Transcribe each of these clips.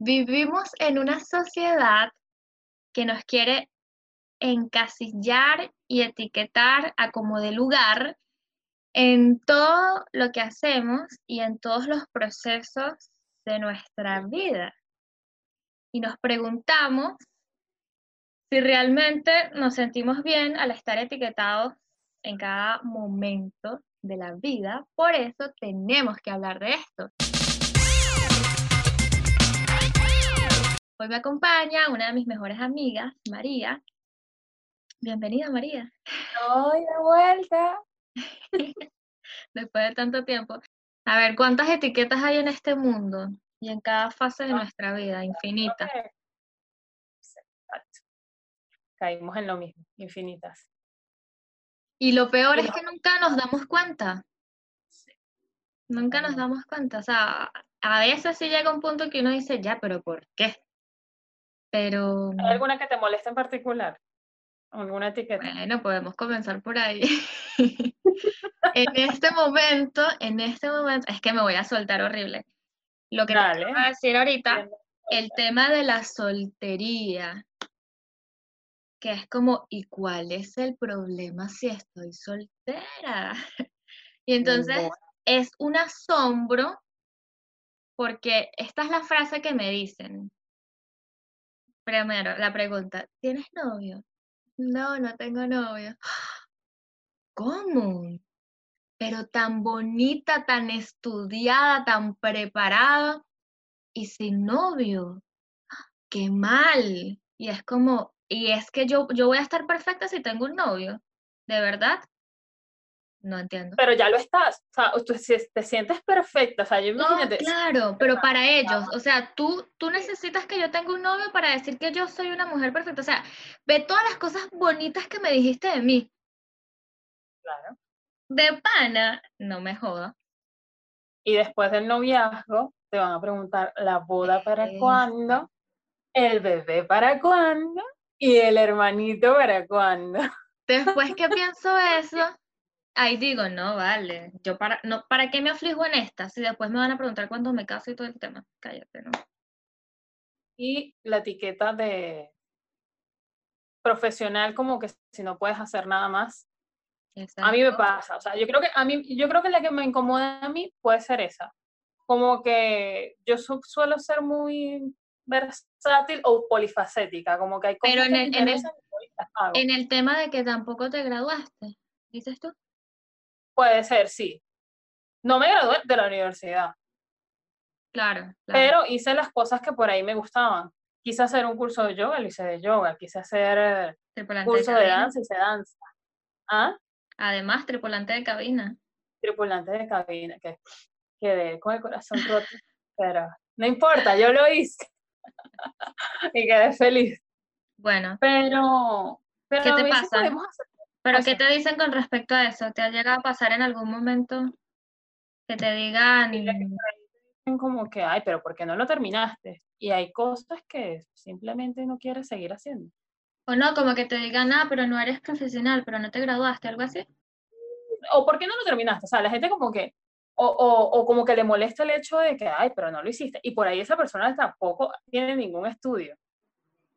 Vivimos en una sociedad que nos quiere encasillar y etiquetar a como de lugar en todo lo que hacemos y en todos los procesos de nuestra vida. Y nos preguntamos si realmente nos sentimos bien al estar etiquetados en cada momento de la vida. Por eso tenemos que hablar de esto. Hoy me acompaña una de mis mejores amigas, María. Bienvenida, María. Hoy de vuelta. Después de tanto tiempo. A ver, ¿cuántas etiquetas hay en este mundo y en cada fase de nuestra vida? Infinita. Caímos en lo mismo, infinitas. Y lo peor es que nunca nos damos cuenta. Nunca nos damos cuenta. O sea, a veces sí llega un punto que uno dice, ya, pero ¿por qué? Pero... ¿Hay alguna que te moleste en particular? ¿Alguna etiqueta? Bueno, podemos comenzar por ahí. en este momento, en este momento, es que me voy a soltar horrible. Lo que te voy a decir ahorita, el tema de la soltería, que es como, ¿y cuál es el problema si estoy soltera? Y entonces es un asombro porque esta es la frase que me dicen. Primero, la pregunta, ¿tienes novio? No, no tengo novio. ¿Cómo? Pero tan bonita, tan estudiada, tan preparada y sin novio. ¡Qué mal! Y es como, y es que yo, yo voy a estar perfecta si tengo un novio. ¿De verdad? No entiendo. Pero ya lo estás, o sea, tú te sientes perfecta, o sea, yo imagínate. claro, pero para ellos, o sea, tú, tú necesitas que yo tenga un novio para decir que yo soy una mujer perfecta, o sea, ve todas las cosas bonitas que me dijiste de mí. Claro. De pana, no me joda. Y después del noviazgo, te van a preguntar la boda para cuándo, el bebé para cuándo y el hermanito para cuándo. Después que pienso eso, ahí digo, no, vale, yo para, no, ¿para qué me aflijo en esta? Si después me van a preguntar cuándo me caso y todo el tema, cállate, ¿no? Y la etiqueta de profesional, como que si no puedes hacer nada más. A mí me pasa, o sea, yo creo que a mí, yo creo que la que me incomoda a mí puede ser esa. Como que yo suelo ser muy versátil o polifacética, como que hay cosas Pero en el, en, el, en el tema de que tampoco te graduaste, ¿dices tú? Puede ser, sí. No me gradué de la universidad. Claro, Pero hice las cosas que por ahí me gustaban. Quise hacer un curso de yoga, lo hice de yoga. Quise hacer un curso de, danza, hice danza. ¿Ah? Además, tripulante de cabina. Tripulante de cabina, que quedé con el corazón roto. Pero no importa, yo lo hice. y quedé feliz. Bueno. Pero, pero ¿qué te pasa? ¿Pero qué te dicen con respecto a eso? ¿Te ha llegado a pasar en algún momento que te digan... como que, ay, pero ¿por qué no lo terminaste? Y hay cosas que simplemente no quieres seguir haciendo. O no, como que te digan, ah, pero no eres profesional, pero no te graduaste, algo así. O ¿por qué no lo terminaste? O sea, la gente como que, o, o, o como que le molesta el hecho de que, ay, pero no lo hiciste. Y por ahí esa persona tampoco tiene ningún estudio.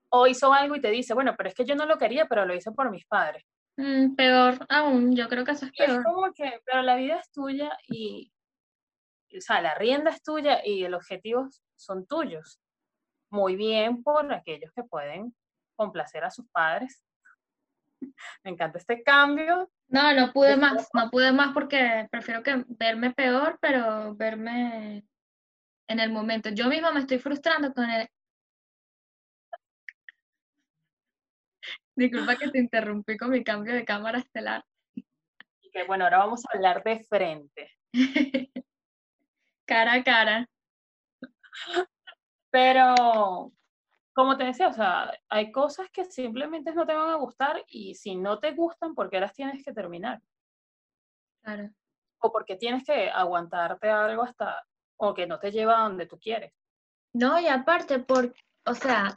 O hizo algo y te dice, bueno, pero es que yo no lo quería, pero lo hice por mis padres. Mm, peor aún, yo creo que eso es peor. Es como que, pero la vida es tuya y, o sea, la rienda es tuya y los objetivos son tuyos. Muy bien por aquellos que pueden complacer a sus padres. Me encanta este cambio. No, no pude más, no pude más porque prefiero que verme peor, pero verme en el momento. Yo misma me estoy frustrando con el, Disculpa que te interrumpí con mi cambio de cámara estelar. Y que bueno, ahora vamos a hablar de frente. cara a cara. Pero, como te decía, o sea, hay cosas que simplemente no te van a gustar y si no te gustan, ¿por qué las tienes que terminar? Claro. O porque tienes que aguantarte algo hasta, o que no te lleva a donde tú quieres. No, y aparte, por, o sea,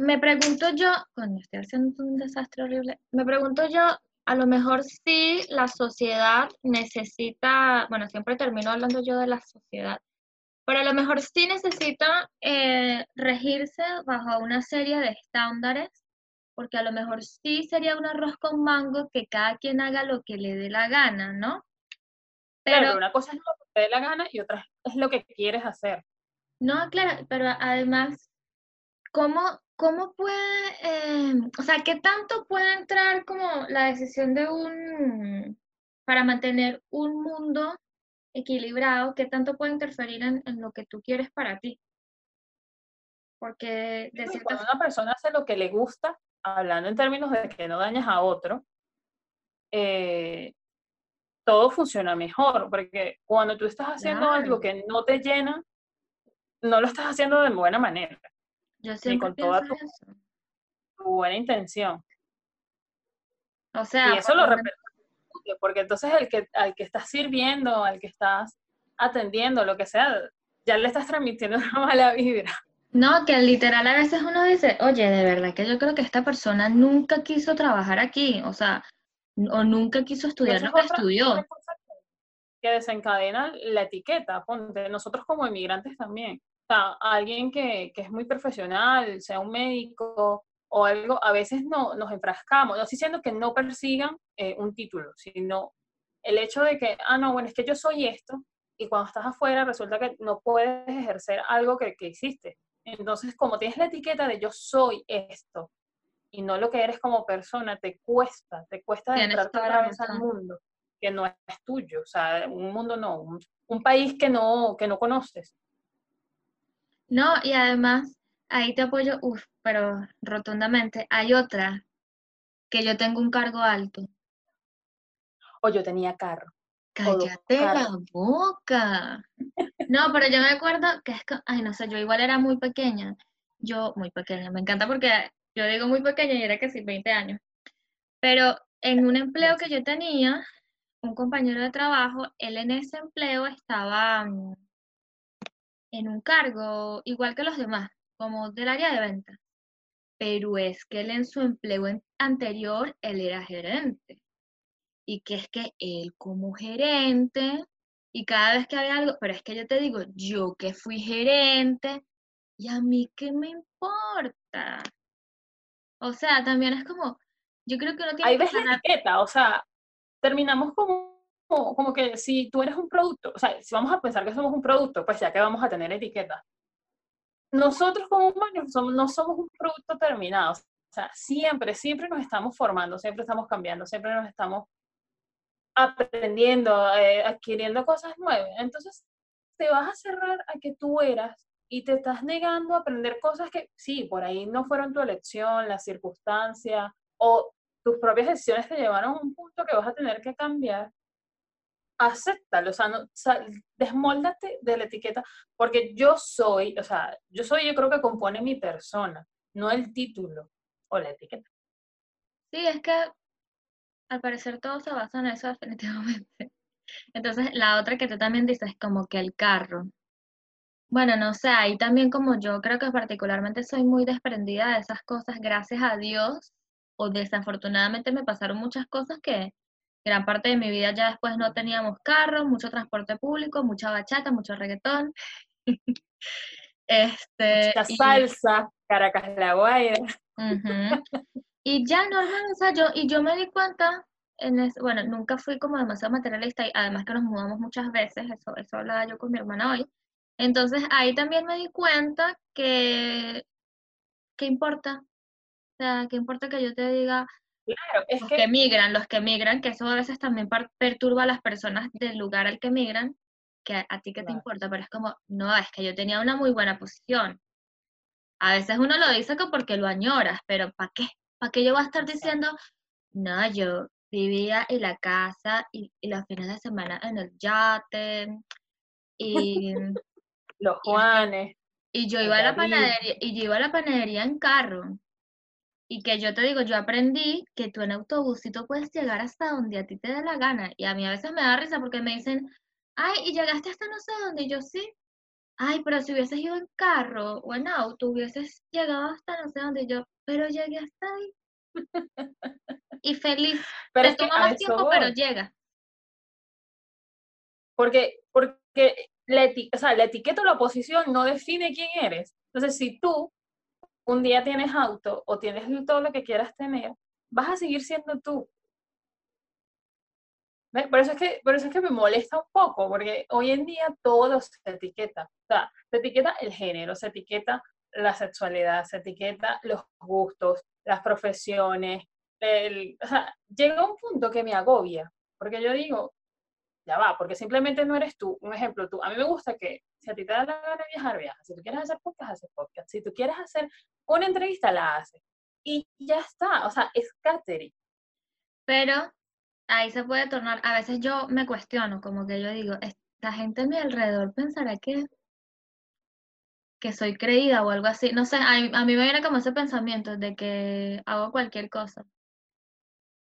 me pregunto yo, cuando estoy haciendo un desastre horrible, me pregunto yo, a lo mejor sí la sociedad necesita, bueno, siempre termino hablando yo de la sociedad, Pero a lo mejor sí necesita eh, regirse bajo una serie de estándares, porque a lo mejor sí sería un arroz con mango que cada quien haga lo que le dé la gana, ¿no? Pero una cosa es lo que te dé la gana y otra es lo que quieres hacer. No, claro, pero además, ¿cómo, cómo puede, eh, o sea, qué tanto puede entrar como la decisión de un, para mantener un mundo equilibrado, qué tanto puede interferir en, lo que tú quieres para ti? Porque de cuando una persona hace lo que le gusta, hablando en términos de que no dañas a otro, eh, todo funciona mejor, porque cuando tú estás haciendo algo que no te llena, no lo estás haciendo de buena manera. Yo siempre con toda tu, buena intención. O sea, y eso lo repercute, porque entonces el que, al que estás sirviendo, al que estás atendiendo, lo que sea, ya le estás transmitiendo una mala vibra. No, que literal a veces uno dice, oye, de verdad que yo creo que esta persona nunca quiso trabajar aquí, o sea, o nunca quiso estudiar lo que estudió. Que desencadena la etiqueta, ponte, nosotros como inmigrantes también sea, alguien que, que, es muy profesional, sea un médico o algo, a veces no, nos enfrascamos, no estoy diciendo que no persigan eh, un título, sino el hecho de que, ah, no, bueno, es que yo soy esto, y cuando estás afuera resulta que no puedes ejercer algo que, que existe. Entonces, como tienes la etiqueta de yo soy esto, y no lo que eres como persona, te cuesta, te cuesta entrar otra vez al mundo que no es tuyo, o sea, un mundo no, un, un país que no, que no conoces. No, y además, ahí te apoyo, uff, pero rotundamente. Hay otra, que yo tengo un cargo alto. O yo tenía carro. Cállate la boca. No, pero yo me acuerdo que es que, ay, no sé, yo igual era muy pequeña. Yo, muy pequeña, me encanta porque yo digo muy pequeña y era que sí, 20 años. Pero en un empleo que yo tenía, un compañero de trabajo, él en ese empleo estaba mm, en un cargo igual que los demás, como del área de ventas. Pero es que él en su empleo anterior, él era gerente. Y que es que él como gerente, y cada vez que había algo, pero es que yo te digo, yo que fui gerente, y a mí qué me importa. O sea, también es como, yo creo que uno tiene Ahí ves la etiqueta, o sea, terminamos como como, que si tú eres un producto, o sea, si vamos a pensar que somos un producto, pues ya que vamos a tener etiqueta. Nosotros como humanos somos, no somos un producto terminado. O sea, siempre, siempre nos estamos formando, siempre estamos cambiando, siempre nos estamos aprendiendo, eh, adquiriendo cosas nuevas. Entonces, te vas a cerrar a que tú eras y te estás negando a aprender cosas que sí, por ahí no fueron tu elección, la circunstancia o tus propias decisiones te llevaron a un punto que vas a tener que cambiar acéptalo, o sea, no, desmóldate de la etiqueta, porque yo soy, o sea, yo soy, yo creo que compone mi persona, no el título o la etiqueta. Sí, es que al parecer todo se basa en eso definitivamente. Entonces, la otra que tú también dices es como que el carro. Bueno, no sé, ahí también como yo creo que particularmente soy muy desprendida de esas cosas, gracias a Dios, o desafortunadamente me pasaron muchas cosas que gran parte de mi vida ya después no teníamos carro, mucho transporte público, mucha bachata, mucho reggaetón. este, mucha salsa, Caracas la Guaira. Y ya normal, o sea, yo, y yo me di cuenta, en bueno, nunca fui como demasiado materialista, y además que nos mudamos muchas veces, eso, eso hablaba yo con mi hermana hoy. Entonces ahí también me di cuenta que, ¿qué importa? O sea, ¿qué importa que yo te diga, Claro, es los que... migran, los que migran, que eso a veces también perturba a las personas del lugar al que migran, que a, ti que te importa, pero es como, no, es que yo tenía una muy buena posición. A veces uno lo dice que porque lo añoras, pero ¿para qué? ¿Para qué yo voy a estar diciendo, no, yo vivía en la casa y, los fines de semana en el yate y los Juanes. Y, yo iba a la panadería, y yo iba a la panadería en carro. Y que yo te digo, yo aprendí que tú en autobusito puedes llegar hasta donde a ti te dé la gana. Y a mí a veces me da risa porque me dicen, ay, y llegaste hasta no sé dónde. Y yo sí. Ay, pero si hubieses ido en carro o en auto, hubieses llegado hasta no sé dónde. yo, pero llegué hasta ahí. y feliz. Pero Te toma más tiempo, pero llega. Porque, porque la, o sea, la etiqueta o la posición no define quién eres. Entonces, si tú un día tienes auto o tienes todo lo que quieras tener, vas a seguir siendo tú. Por eso, es que, por eso es que me molesta un poco, porque hoy en día todo se etiqueta. O sea, se etiqueta el género, se etiqueta la sexualidad, se etiqueta los gustos, las profesiones. El, o sea, llega un punto que me agobia, porque yo digo, va, porque simplemente no eres tú. Un ejemplo, tú, a mí me gusta que si a ti te da la gana viajar, viajas. Si tú quieres hacer podcast, haces podcast. Si tú quieres hacer una entrevista, la haces. Y ya está, o sea, es catering. Pero ahí se puede tornar, a veces yo me cuestiono, como que yo digo, esta gente a mi alrededor pensará que, que soy creída o algo así. No sé, a mí me viene como ese pensamiento de que hago cualquier cosa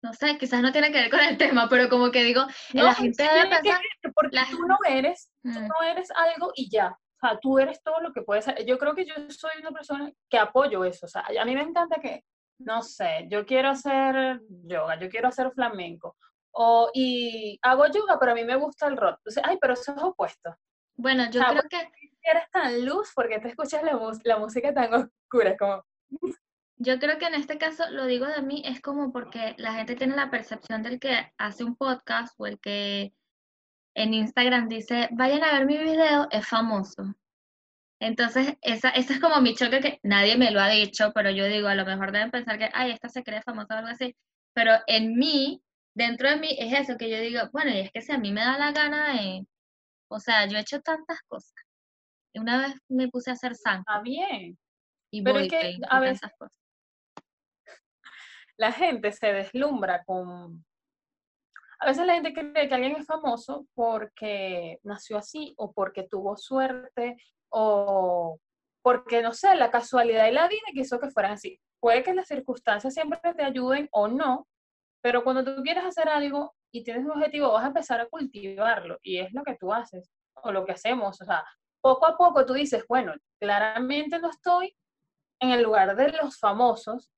no sé, quizás no tiene que ver con el tema, pero como que digo, la gente debe pensar... porque tú no eres, tú no eres algo y ya. O sea, tú eres todo lo que puedes ser. Yo creo que yo soy una persona que apoyo eso. O sea, a mí me encanta que, no sé, yo quiero hacer yoga, yo quiero hacer flamenco. O, y hago yoga, pero a mí me gusta el rock. Entonces, ay, pero eso es opuesto. Bueno, yo creo que... Eres tan luz porque te escuchas la, la música tan oscura, como... Yo creo que en este caso lo digo de mí es como porque la gente tiene la percepción del que hace un podcast o el que en Instagram dice, vayan a ver mi video, es famoso. Entonces, esa, esa es como mi choque que nadie me lo ha dicho, pero yo digo, a lo mejor deben pensar que, ay, esta se cree famosa o algo así. Pero en mí, dentro de mí, es eso que yo digo, bueno, y es que si a mí me da la gana de, o sea, yo he hecho tantas cosas. Una vez me puse a hacer sangre. Está bien. Y pero es que a veces, cosas la gente se deslumbra con... A veces la gente cree que alguien es famoso porque nació así o porque tuvo suerte o porque, no sé, la casualidad y la vida quiso que fueran así. Puede que las circunstancias siempre te ayuden o no, pero cuando tú quieres hacer algo y tienes un objetivo, vas a empezar a cultivarlo y es lo que tú haces o lo que hacemos. O sea, poco a poco tú dices, bueno, claramente no estoy en el lugar de los famosos,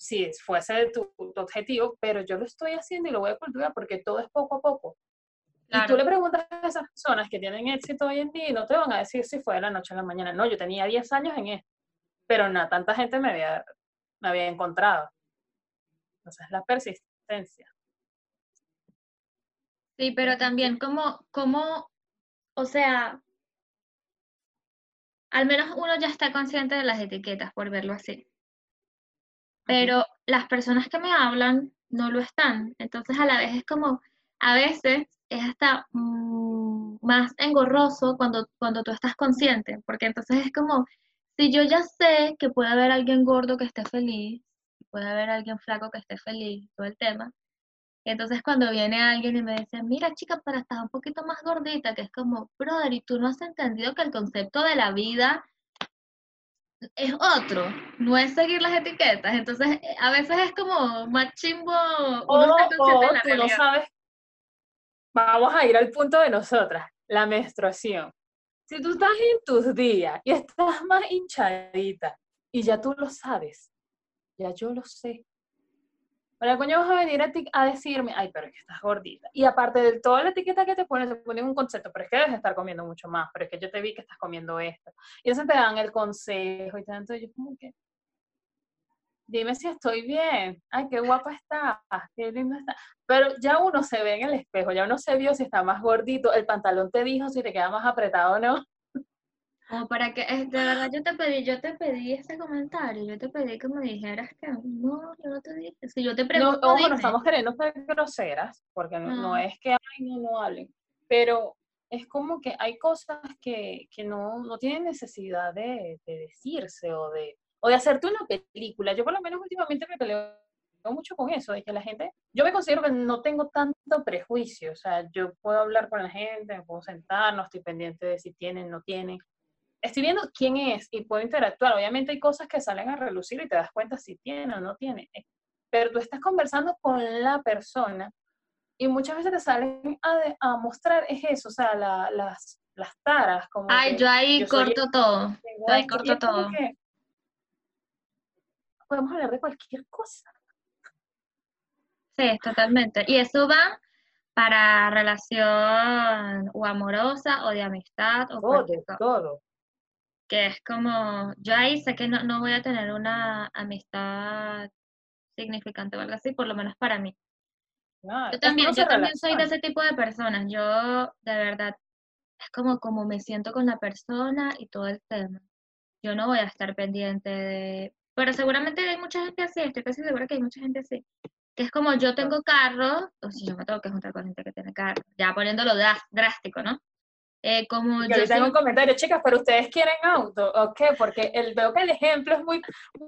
si fuese tu, objetivo, pero yo lo estoy haciendo y lo voy a cultivar porque todo es poco a poco. Y tú le preguntas a esas personas que tienen éxito hoy en día y no te van a decir si fue de la noche a la mañana. No, yo tenía 10 años en esto, pero no tanta gente me había, me había encontrado. Entonces, la persistencia. Sí, pero también como, como, o sea, al menos uno ya está consciente de las etiquetas, por verlo así pero las personas que me hablan no lo están. Entonces a la vez es como, a veces es hasta mm, más engorroso cuando, cuando tú estás consciente, porque entonces es como, si yo ya sé que puede haber alguien gordo que esté feliz, puede haber alguien flaco que esté feliz, todo el tema, entonces cuando viene alguien y me dice, mira chica, para estar un poquito más gordita, que es como, brother, y tú no has entendido que el concepto de la vida es otro, no es seguir las etiquetas. Entonces, a veces es como más chimbo. O, tú no sabes. Vamos a ir al punto de nosotras, la menstruación. Si tú estás en tus días y estás más hinchadita y ya tú lo sabes, ya yo lo sé, ¿Para coño vas a venir a, decirme, ay, pero es que estás gordita? Y aparte de toda la etiqueta que te ponen, te ponen un concepto, pero es que debes estar comiendo mucho más, pero es que yo te vi que estás comiendo esto. Y entonces te dan el consejo y tanto, yo como que, dime si estoy bien, ay, qué guapa estás, qué linda estás. Pero ya uno se ve en el espejo, ya uno se vio si está más gordito, el pantalón te dijo si te queda más apretado o no. Como para que, de verdad, yo te pedí, yo te pedí ese comentario, yo te pedí que me dijeras que no, yo no te dije. Si yo te pregunto. No, ojo, no estamos queriendo ser groseras, porque no, es que, ay, no, no hablen. Pero es como que hay cosas que, que no, no tienen necesidad de, de, decirse o de, o de hacerte una película. Yo, por lo menos, últimamente me peleo mucho con eso, de que la gente, yo me considero que no tengo tanto prejuicio, o sea, yo puedo hablar con la gente, me puedo sentar, no estoy pendiente de si tienen, no tienen, estoy viendo quién es y puedo interactuar. Obviamente hay cosas que salen a relucir y te das cuenta si tiene o no tiene, eh, pero tú estás conversando con la persona y muchas veces te salen a, mostrar es eso, o sea, las, las taras. Como Ay, yo ahí corto todo. Yo ahí corto todo. podemos hablar de cualquier cosa. Sí, totalmente. Y eso va para relación o amorosa o de amistad o todo, todo. Que es como, yo ahí sé que no, no voy a tener una amistad significante o algo así, por lo menos para mí. yo también, yo también soy de ese tipo de personas. Yo, de verdad, es como, como me siento con la persona y todo el tema. Yo no voy a estar pendiente de... Pero seguramente hay mucha gente así, estoy casi segura que hay mucha gente así. Que es como yo tengo carro, o si yo me tengo que juntar con gente que tiene carro, ya poniéndolo drástico, ¿no? Eh, como yo tengo un comentario, chicas, pero ustedes quieren auto, ¿o qué? Porque el, veo que el ejemplo es muy,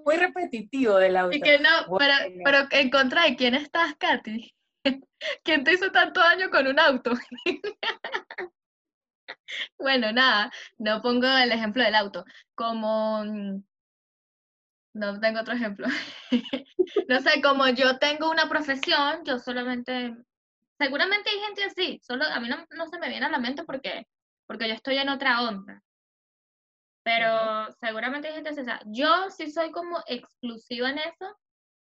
muy repetitivo del auto. Y que no, pero, pero en contra de quién estás, Katy. ¿Quién te hizo tanto daño con un auto? bueno, nada, no pongo el ejemplo del auto. Como, mm, no tengo otro ejemplo. no sé, como yo tengo una profesión, yo solamente, seguramente hay gente así, solo a mí no, no se me viene a la mente porque, porque yo estoy en otra onda. Pero seguramente hay gente. O sea, yo sí soy como exclusiva en eso.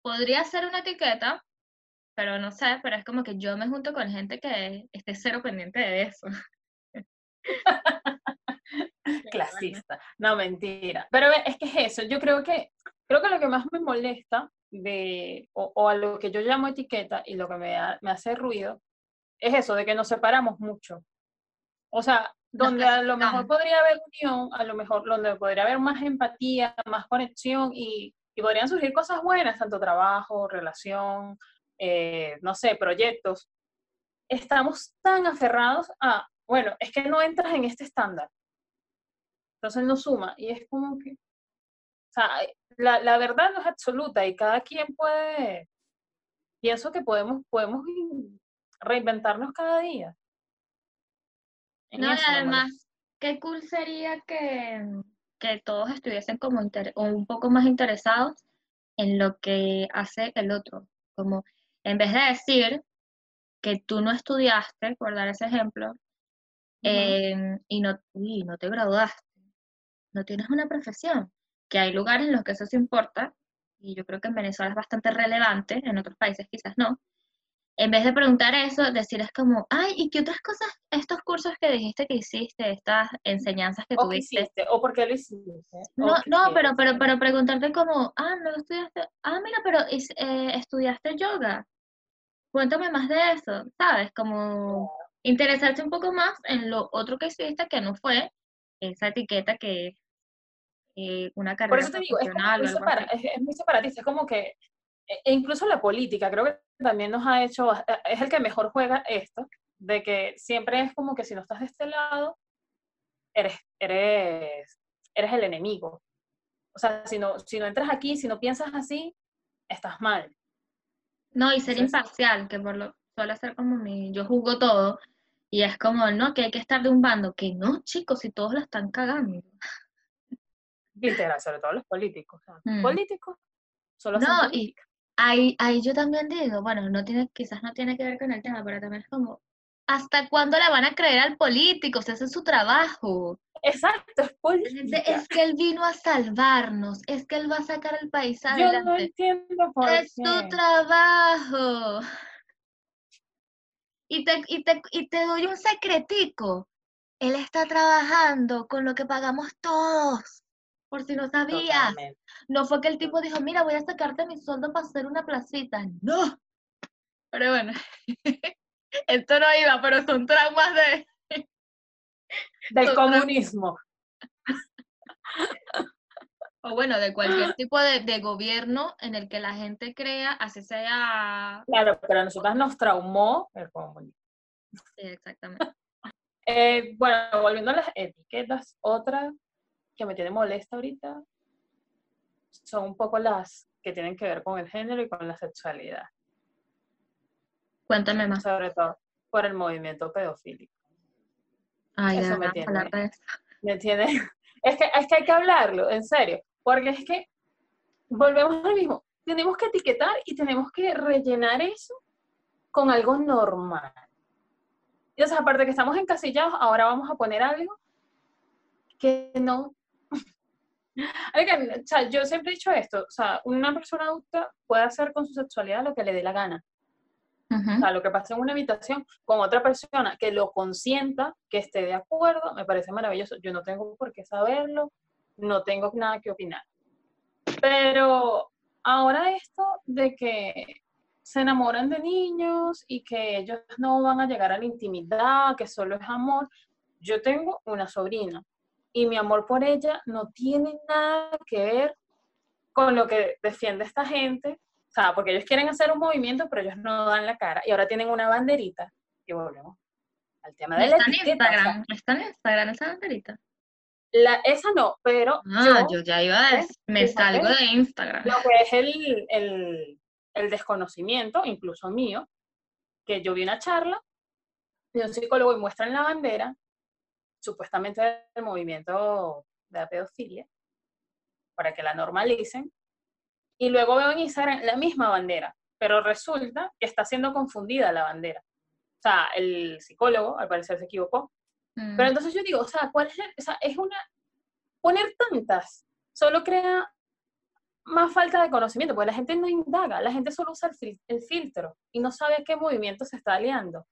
Podría ser una etiqueta, pero no sé, pero es como que yo me junto con gente que esté cero pendiente de eso. Clasista. No, mentira. Pero es que es eso. Yo creo que, creo que lo que más me molesta de, o, a lo que yo llamo etiqueta y lo que me, me hace ruido, es eso, de que nos separamos mucho. O sea, donde a lo mejor podría haber unión, a lo mejor donde podría haber más empatía, más conexión y, y podrían surgir cosas buenas, tanto trabajo, relación, eh, no sé, proyectos. Estamos tan aferrados a bueno, es que no entras en este estándar. Entonces no suma. Y es como que, o sea, la, la verdad no es absoluta y cada quien puede, pienso que podemos, podemos reinventarnos cada día. No, y además, qué cool sería que, que todos estuviesen como un poco más interesados en lo que hace el otro. Como en vez de decir que tú no estudiaste, por dar ese ejemplo, Em, y no, no te graduaste, no tienes una profesión, que hay lugares en los que eso se importa, y yo creo que en Venezuela es bastante relevante, en otros países quizás no. En vez de preguntar eso, decir es como, ay, ¿y qué otras cosas, estos cursos que dijiste que hiciste, estas enseñanzas que tuviste? ¿O por qué lo hiciste? No, no, pero, pero, pero preguntarte como, ah, no estudiaste, ah, mira, pero eh, estudiaste yoga. Cuéntame más de eso, ¿sabes? Como interesarse un poco más en lo otro que hiciste que no fue esa etiqueta que es eh, una carrera Por eso te digo, es, muy separatista, es como que, e, e incluso la política, creo que también nos ha hecho, es el que mejor juega esto, de que siempre es como que si no estás de este lado, eres, eres, eres el enemigo. O sea, si no, si no entras aquí, si no piensas así, estás mal. No, y ser imparcial, que por lo suele ser como mi, yo juzgo todo, y es como, no, que hay que estar de un bando, que no, chicos, si todos lo están cagando. Literal, sobre todo los políticos. Mm. Políticos solo No, y ahí, ahí yo también digo, bueno, no tiene, quizás no tiene que ver con el tema, pero también es como, ¿hasta cuándo le van a creer al político? Si ese es su trabajo. Exacto, es política. Es que él vino a salvarnos, es que él va a sacar el país adelante. Yo no entiendo por es su trabajo. Y te, y, te, y te doy un secretico. Él está trabajando con lo que pagamos todos. Por si no sabías. No fue que el tipo dijo, mira, voy a sacarte mi sueldo para hacer una placita. No. Pero bueno, esto no iba, pero son traumas de... Del comunismo o bueno, de cualquier tipo de, gobierno en el que la gente crea, así sea... Claro, pero a nosotras nos traumó el comunismo. Sí, exactamente. Eh, bueno, volviendo a las etiquetas, otra que me tiene molesta ahorita son un poco las que tienen que ver con el género y con la sexualidad. Cuéntame más. Sobre todo por el movimiento pedofílico. Ay, eso me tiene, me tiene, es que, es que hay que hablarlo, en serio. Porque es que volvemos al mismo. Tenemos que etiquetar y tenemos que rellenar eso con algo normal. Y sea, aparte de que estamos encasillados, ahora vamos a poner algo que no. O sea, yo siempre he dicho esto, o sea, una persona adulta puede hacer con su sexualidad lo que le dé la gana. O sea, lo que pasa en una habitación con otra persona que lo consienta, que esté de acuerdo, me parece maravilloso. Yo no tengo por qué saberlo, no tengo nada que opinar. Pero ahora esto de que se enamoran de niños y que ellos no van a llegar a la intimidad, que solo es amor. Yo tengo una sobrina y mi amor por ella no tiene nada que ver con lo que defiende esta gente o sea, porque ellos quieren hacer un movimiento, pero ellos no dan la cara. Y ahora tienen una banderita. Y volvemos al tema de la ¿Está en Instagram? ¿Está en Instagram esa banderita? La, esa no, pero ah, yo, ya iba a decir, me salgo de Instagram. Lo que es el, el, el, desconocimiento, incluso mío, que yo vi una charla de un psicólogo y muestran la bandera, supuestamente del movimiento de la pedofilia, para que la normalicen, y luego veo en Instagram la misma bandera, pero resulta que está siendo confundida la bandera. O sea, el psicólogo al parecer se equivocó. Mm. Pero entonces yo digo, o sea, ¿cuál es, o sea, es una, poner tantas, solo crea más falta de conocimiento, porque la gente no indaga, la gente solo usa el, filtro y no sabe a qué movimiento se está aliando.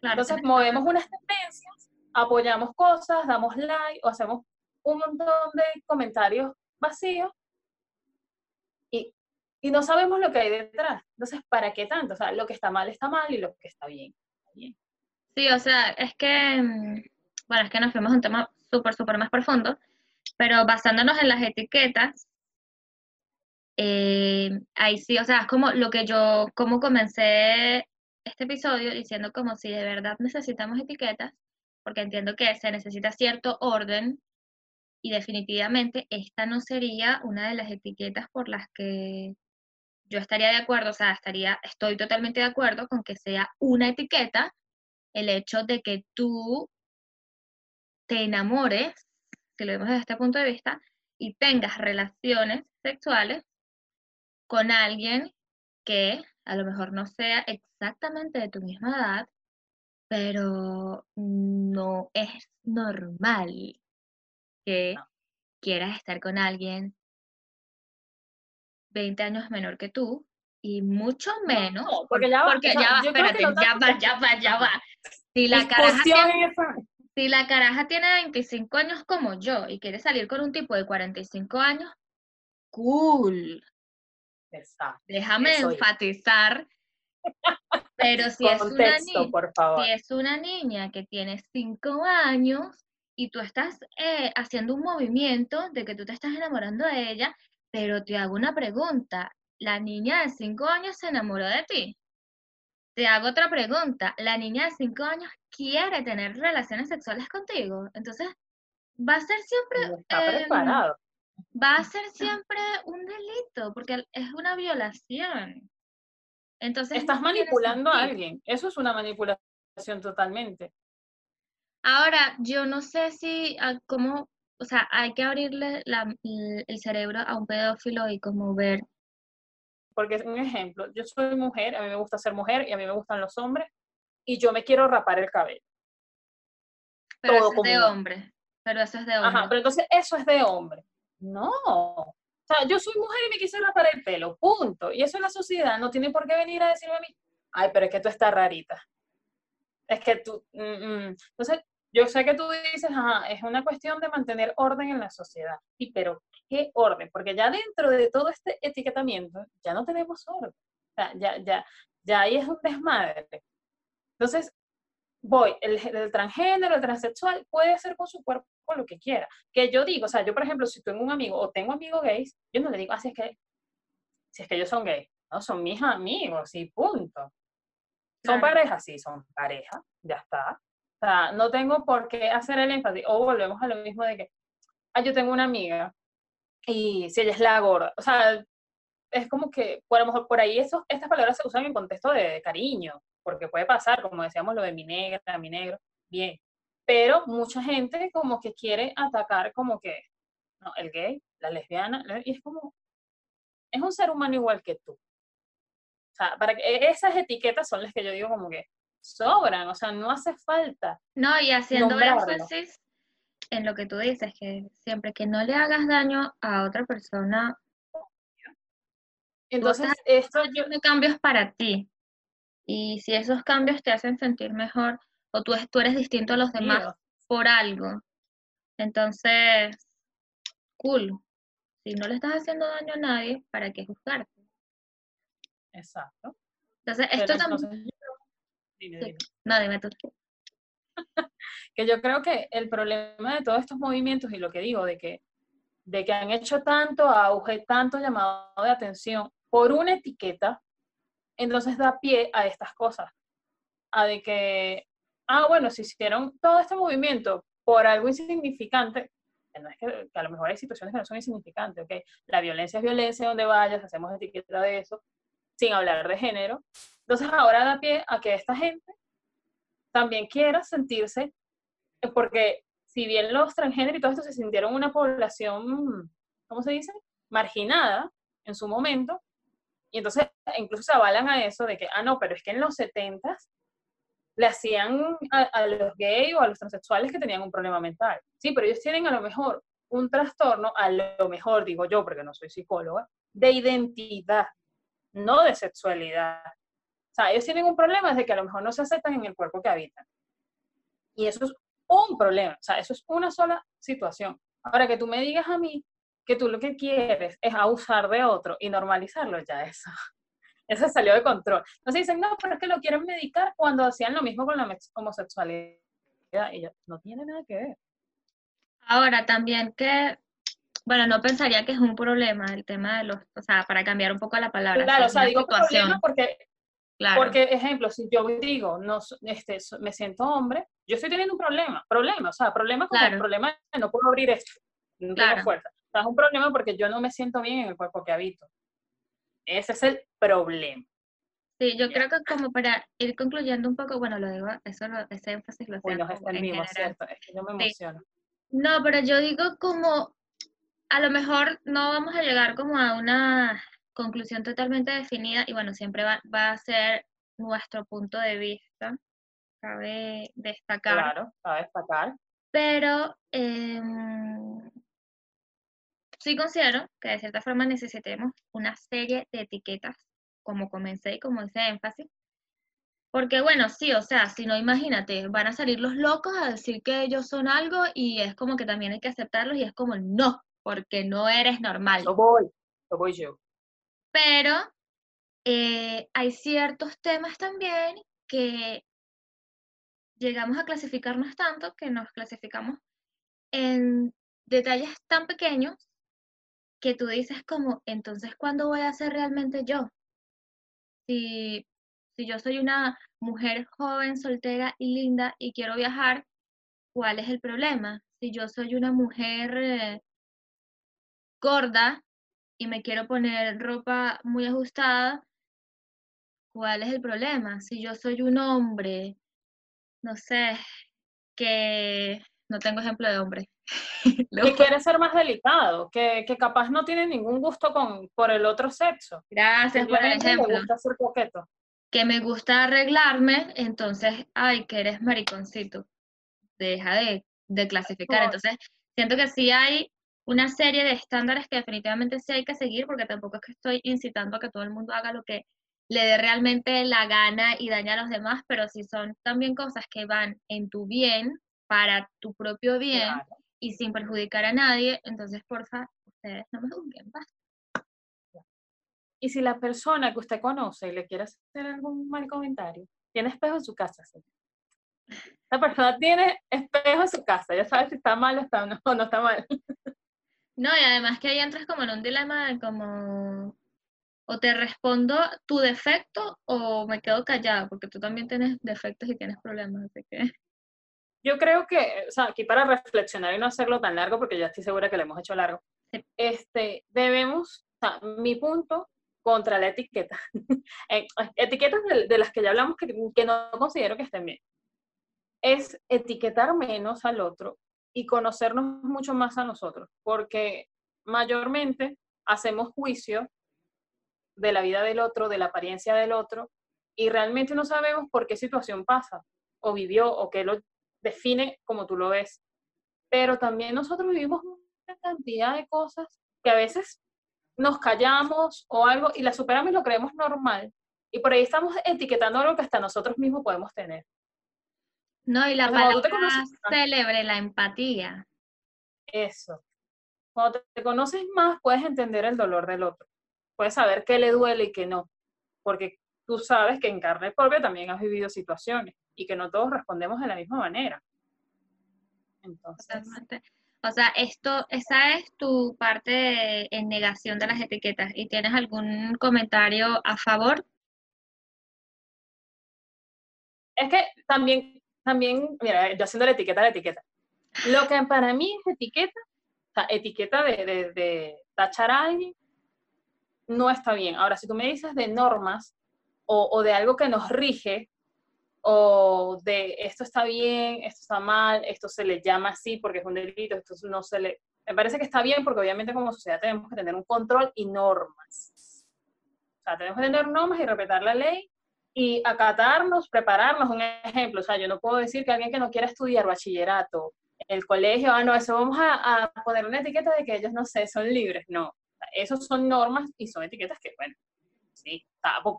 Entonces movemos unas tendencias, apoyamos cosas, damos like o hacemos un montón de comentarios vacíos y no sabemos lo que hay detrás. Entonces, ¿para qué tanto? O sea, lo que está mal está mal y lo que está bien está bien. Sí, o sea, es que, mm, bueno, es que nos fuimos a un tema súper, súper más profundo, pero basándonos en las etiquetas, eh, ahí sí, o sea, es como lo que yo, como comencé este episodio diciendo como si de verdad necesitamos etiquetas, porque entiendo que se necesita cierto orden y definitivamente esta no sería una de las etiquetas por las que yo estaría de acuerdo, o sea, estaría, estoy totalmente de acuerdo con que sea una etiqueta el hecho de que tú te enamores, si lo vemos desde este punto de vista, y tengas relaciones sexuales con alguien que a lo mejor no sea exactamente de tu misma edad, pero no es normal que quieras estar con alguien 20 años menor que tú y mucho menos. porque ya va, porque ya va, espérate, ya va, ya va, ya va. Si la, caraja tiene, si la caraja tiene 25 años como yo y quiere salir con un tipo de 45 años, cool. Exacto. Déjame enfatizar. Pero si es, una niña, por favor. si es una niña que tiene 5 años y tú estás eh, haciendo un movimiento de que tú te estás enamorando de ella, pero te hago una pregunta. ¿La niña de 5 años se enamoró de ti? Te hago otra pregunta. ¿La niña de 5 años quiere tener relaciones sexuales contigo? Entonces, va a ser siempre... Está preparado. Va a ser siempre un delito, porque es una violación. Entonces, Estás manipulando a alguien. Eso es una manipulación totalmente. Ahora, yo no sé si, cómo o sea, hay que abrirle el cerebro a un pedófilo y como ver. Porque es un ejemplo, yo soy mujer, a mí me gusta ser mujer y a mí me gustan los hombres y yo me quiero rapar el cabello. Pero eso es de hombre. Pero eso es de hombre. Ajá, pero entonces eso es de hombre. No. Sea, yo soy mujer y me quise rapar el pelo, punto. Y eso en la sociedad no tiene por qué venir a decirme a mí, ay, pero es que tú estás rarita. Es que tú, mm, mm". entonces yo sé que tú dices, ajá, es una cuestión de mantener orden en la sociedad. Sí, pero ¿qué orden? Porque ya dentro de todo este etiquetamiento ya no tenemos orden. O sea, ya, ya, ya ahí es un desmadre. Entonces, voy, el, el, transgénero, el transexual puede hacer con su cuerpo lo que quiera. Que yo digo, o sea, yo por ejemplo, si tengo un amigo o tengo amigos gays, yo no le digo, así ah, es que, si es que ellos son gays, no, son mis amigos y punto. Son parejas, sí, son parejas, ya está. O sea, no tengo por qué hacer el énfasis. O volvemos a lo mismo de que, ah, yo tengo una amiga y si ella es la gorda, o sea, es como que, por lo mejor por ahí esos, estas palabras se usan en contexto de, cariño, porque puede pasar, como decíamos, lo de mi negra, mi negro, bien. Pero mucha gente como que quiere atacar como que, no, el gay, la lesbiana, y es como, es un ser humano igual que tú. O sea, para que e, esas etiquetas son las que yo digo como que, sobran, o sea, no hace falta. No, y haciendo énfasis en lo que tú dices, que siempre que no le hagas daño a otra persona, entonces esto yo cambios para ti. Y si esos cambios te hacen sentir mejor o tú, tú eres distinto a los demás por algo, entonces, cool. Si no le estás haciendo daño a nadie, ¿para qué juzgarte? Exacto. Entonces, esto también... No, dime tú. que yo creo que el problema de todos estos movimientos y lo que digo, de que, de que han hecho tanto auge, tanto llamado de atención por una etiqueta, entonces da pie a estas cosas. A de que, ah, bueno, si hicieron todo este movimiento por algo insignificante, no es que, a lo mejor hay situaciones que no son insignificantes, ¿ok? La violencia es violencia donde vayas, hacemos etiqueta de eso, sin hablar de género. Entonces ahora da pie a que esta gente también quiera sentirse, eh, porque si bien los transgéneros y todo esto se sintieron una población, ¿cómo se dice? Marginada en su momento, y entonces incluso se avalan a eso de que, ah, no, pero es que en los 70 le hacían a, los gays o a los transexuales que tenían un problema mental. Sí, pero ellos tienen a lo mejor un trastorno, a lo mejor digo yo, porque no soy psicóloga, de identidad, no de sexualidad. O sea, ellos tienen un problema de que a lo mejor no se aceptan en el cuerpo que habitan. Y eso es un problema, o sea, eso es una sola situación. Ahora que tú me digas a mí que tú lo que quieres es abusar de otro y normalizarlo, ya eso, eso salió de control. Entonces dicen, no, pero es que lo quieren medicar cuando hacían lo mismo con la homosexualidad. Y no tiene nada que ver. Ahora, también que, bueno, no pensaría que es un problema el tema de los, o sea, para cambiar un poco la palabra. Claro, o sea, digo problema porque, porque, ejemplo, si yo digo, no, este, me siento hombre, yo estoy teniendo un problema, problema, o sea, problema como el problema de no puedo abrir esto, no tengo fuerza es un problema porque yo no me siento bien en el cuerpo que habito. Ese es el problema. Sí, yo creo que como para ir concluyendo un poco, bueno, lo digo, eso ese énfasis lo Bueno, es el mismo, ¿cierto? Es que yo me emociono. No, pero yo digo como, a lo mejor no vamos a llegar como a una conclusión totalmente definida y bueno, siempre va, va a ser nuestro punto de vista, cabe destacar. Claro, cabe destacar. Pero eh, sí considero que de cierta forma necesitemos una serie de etiquetas, como comencé y como hice énfasis, porque bueno, sí, o sea, si no, imagínate, van a salir los locos a decir que ellos son algo y es como que también hay que aceptarlos y es como no, porque no eres normal. Lo voy, lo voy yo. Pero eh, hay ciertos temas también que llegamos a clasificarnos tanto que nos clasificamos en detalles tan pequeños que tú dices como, entonces, ¿cuándo voy a ser realmente yo? Si, si yo soy una mujer joven, soltera y linda y quiero viajar, ¿cuál es el problema? Si yo soy una mujer eh, gorda y me quiero poner ropa muy ajustada, ¿cuál es el problema? Si yo soy un hombre, no sé, que no tengo ejemplo de hombre, que quiere ser más delicado, que, que, capaz no tiene ningún gusto con, por el otro sexo. Gracias por el ejemplo. Que me gusta arreglarme, entonces, ay, que eres mariconcito. Deja de, de clasificar. Entonces, siento que sí hay una serie de estándares que definitivamente sí hay que seguir, porque tampoco es que estoy incitando a que todo el mundo haga lo que le dé realmente la gana y daña a los demás, pero si son también cosas que van en tu bien, para tu propio bien, y sin perjudicar a nadie, entonces porfa, ustedes no me juzguen, basta. Y si la persona que usted conoce le quiere hacer algún mal comentario, tiene espejo en su casa, ¿sí? La persona tiene espejo en su casa, ya sabe si está mal o, está, no, no está mal. No, y además que ahí entras como en un dilema de como, o te respondo tu defecto o me quedo callada, porque tú también tienes defectos y tienes problemas, así que yo creo que, o sea, aquí para reflexionar y no hacerlo tan largo, porque ya estoy segura que lo hemos hecho largo, este, debemos, o sea, mi punto contra la etiqueta, eh, etiquetas de, las que ya hablamos que, que no considero que estén bien, es etiquetar menos al otro y conocernos mucho más a nosotros, porque mayormente hacemos juicio de la vida del otro, de la apariencia del otro, y realmente no sabemos por qué situación pasa, o vivió, o qué lo define como tú lo ves. Pero también nosotros vivimos una cantidad de cosas que a veces nos callamos o algo y la superamos y lo creemos normal. Y por ahí estamos etiquetando algo que hasta nosotros mismos podemos tener. No, y la palabra célebre, la empatía. Eso. Cuando te conoces más, puedes entender el dolor del otro. Puedes saber qué le duele y qué no. Porque tú sabes que en carne propia también has vivido situaciones y que no todos respondemos de la misma manera. Entonces. O sea, esto, esa es tu parte en negación de las etiquetas. ¿Y tienes algún comentario a favor? Es que también, también, mira, yo haciendo la etiqueta la etiqueta. Lo que para mí es etiqueta, o sea, etiqueta de, de, de tachar a alguien, no está bien. Ahora, si tú me dices de normas o, o de algo que nos rige, o de esto está bien, esto está mal, esto se le llama así porque es un delito, esto no se le... Me parece que está bien porque obviamente como sociedad tenemos que tener un control y normas. O sea, tenemos que tener normas y respetar la ley y acatarnos, prepararnos. Un ejemplo, o sea, yo no puedo decir que alguien que no quiera estudiar bachillerato, el colegio, ah, no, eso vamos a, a poner una etiqueta de que ellos, no sé, son libres. No, esos son normas y son etiquetas que, bueno, sí,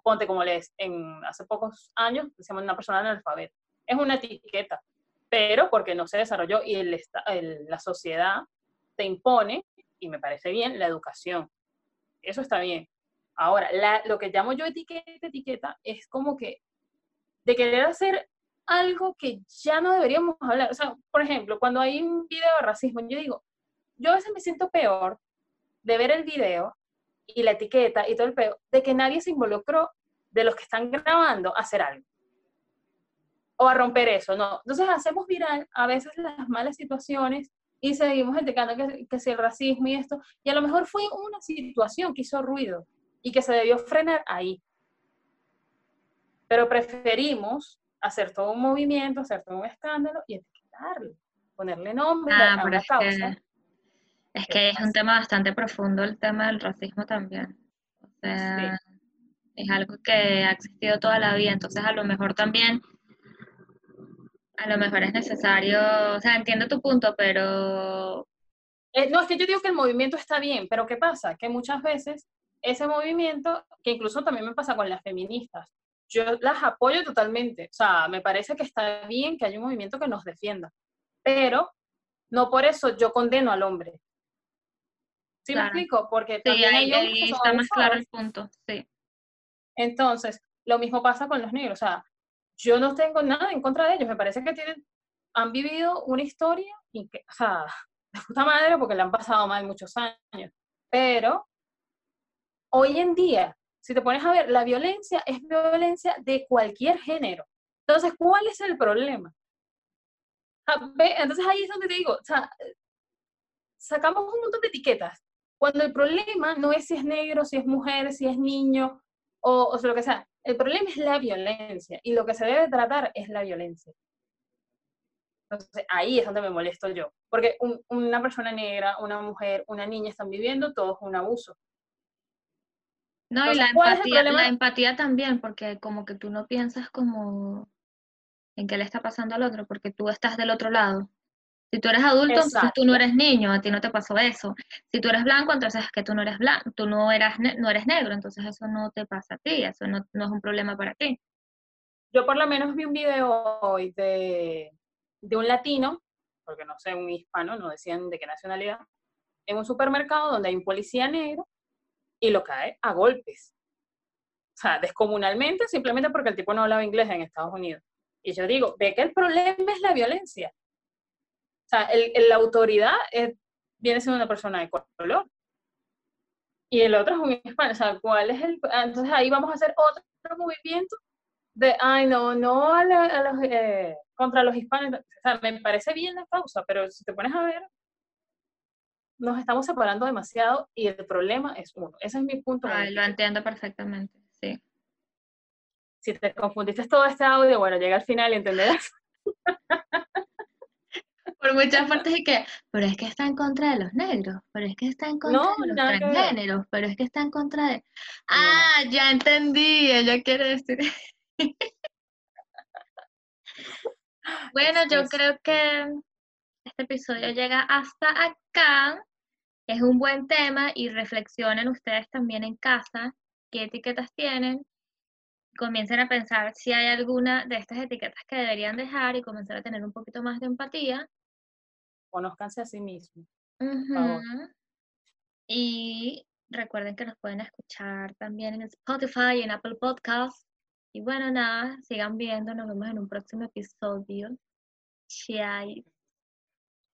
ponte como les, en, hace pocos años decíamos una persona analfabeta. Es una etiqueta, pero porque no se desarrolló y el, la sociedad te impone, y me parece bien, la educación. Eso está bien. Ahora, lo que llamo yo etiqueta, etiqueta, es como que de querer hacer algo que ya no deberíamos hablar. O sea, por ejemplo, cuando hay un video de racismo, yo digo, yo a veces me siento peor de ver el video y la etiqueta y todo el peo, de que nadie se involucró de los que están grabando a hacer algo. O a romper eso, no. Entonces hacemos viral a veces las malas situaciones y seguimos etiquetando que, que si el racismo y esto, y a lo mejor fue una situación que hizo ruido y que se debió frenar ahí. Pero preferimos hacer todo un movimiento, hacer todo un escándalo y etiquetarlo, ponerle nombre ah, a la causa. Es que es un tema bastante profundo el tema del racismo también. O sea, es algo que ha existido toda la vida, entonces a lo mejor también, a lo mejor es necesario, o sea, entiendo tu punto, pero... Eh, no, es que yo digo que el movimiento está bien, pero ¿qué pasa? Que muchas veces ese movimiento, que incluso también me pasa con las feministas, yo las apoyo totalmente, o sea, me parece que está bien que haya un movimiento que nos defienda, pero no por eso yo condeno al hombre, ¿Sí me explico? Porque también ahí, ahí está más claro el punto, sí. Entonces, lo mismo pasa con los negros, o sea, yo no tengo nada en contra de ellos, me parece que tienen, han vivido una historia, y que, o sea, de puta madre porque le han pasado mal muchos años, pero hoy en día, si te pones a ver, la violencia es violencia de cualquier género. Entonces, ¿cuál es el problema? Entonces ahí es donde te digo, o sea, sacamos un montón de etiquetas cuando el problema no es si es negro, si es mujer, si es niño o, o lo que sea. El problema es la violencia y lo que se debe tratar es la violencia. Entonces ahí es donde me molesto yo, porque una persona negra, una mujer, una niña están viviendo todos un abuso. No, y la empatía, la empatía también, porque como que tú no piensas como en qué le está pasando al otro, porque tú estás del otro lado. Si tú eres adulto, entonces tú no eres niño, a ti no te pasó eso. Si tú eres blanco, entonces es que tú no eres blanco, tú no, eras no eres negro, entonces eso no te pasa a ti, eso no, es un problema para ti. Yo por lo menos vi un video hoy de, de un latino, porque no sé, un hispano, no decían de qué nacionalidad, en un supermercado donde hay un policía negro y lo cae a golpes. O sea, descomunalmente, simplemente porque el tipo no hablaba inglés en Estados Unidos. Y yo digo, ve que el problema es la violencia sea, el, la autoridad viene siendo una persona de color. Y el otro es un hispano. O sea, ¿cuál es el...? Entonces ahí vamos a hacer otro movimiento de, ay, no, no a, los, eh, contra los hispanos. O sea, me parece bien la causa, pero si te pones a ver, nos estamos separando demasiado y el problema es uno. Ese es mi punto. Ay, lo entiendo perfectamente, sí. Si te confundiste todo este audio, bueno, llega al final y entenderás. por muchas partes y que, pero es que está en contra de los negros, pero es que está en contra de los transgéneros, pero es que está en contra de... Ah, ya entendí, ella quiere decir... bueno, yo creo que este episodio llega hasta acá. Es un buen tema y reflexionen ustedes también en casa qué etiquetas tienen comiencen a pensar si hay alguna de estas etiquetas que deberían dejar y comenzar a tener un poquito más de empatía. Conozcanse a sí mismos. Y recuerden que nos pueden escuchar también en Spotify y en Apple Podcasts. Y bueno, nada, sigan viendo, nos vemos en un próximo episodio. Chai.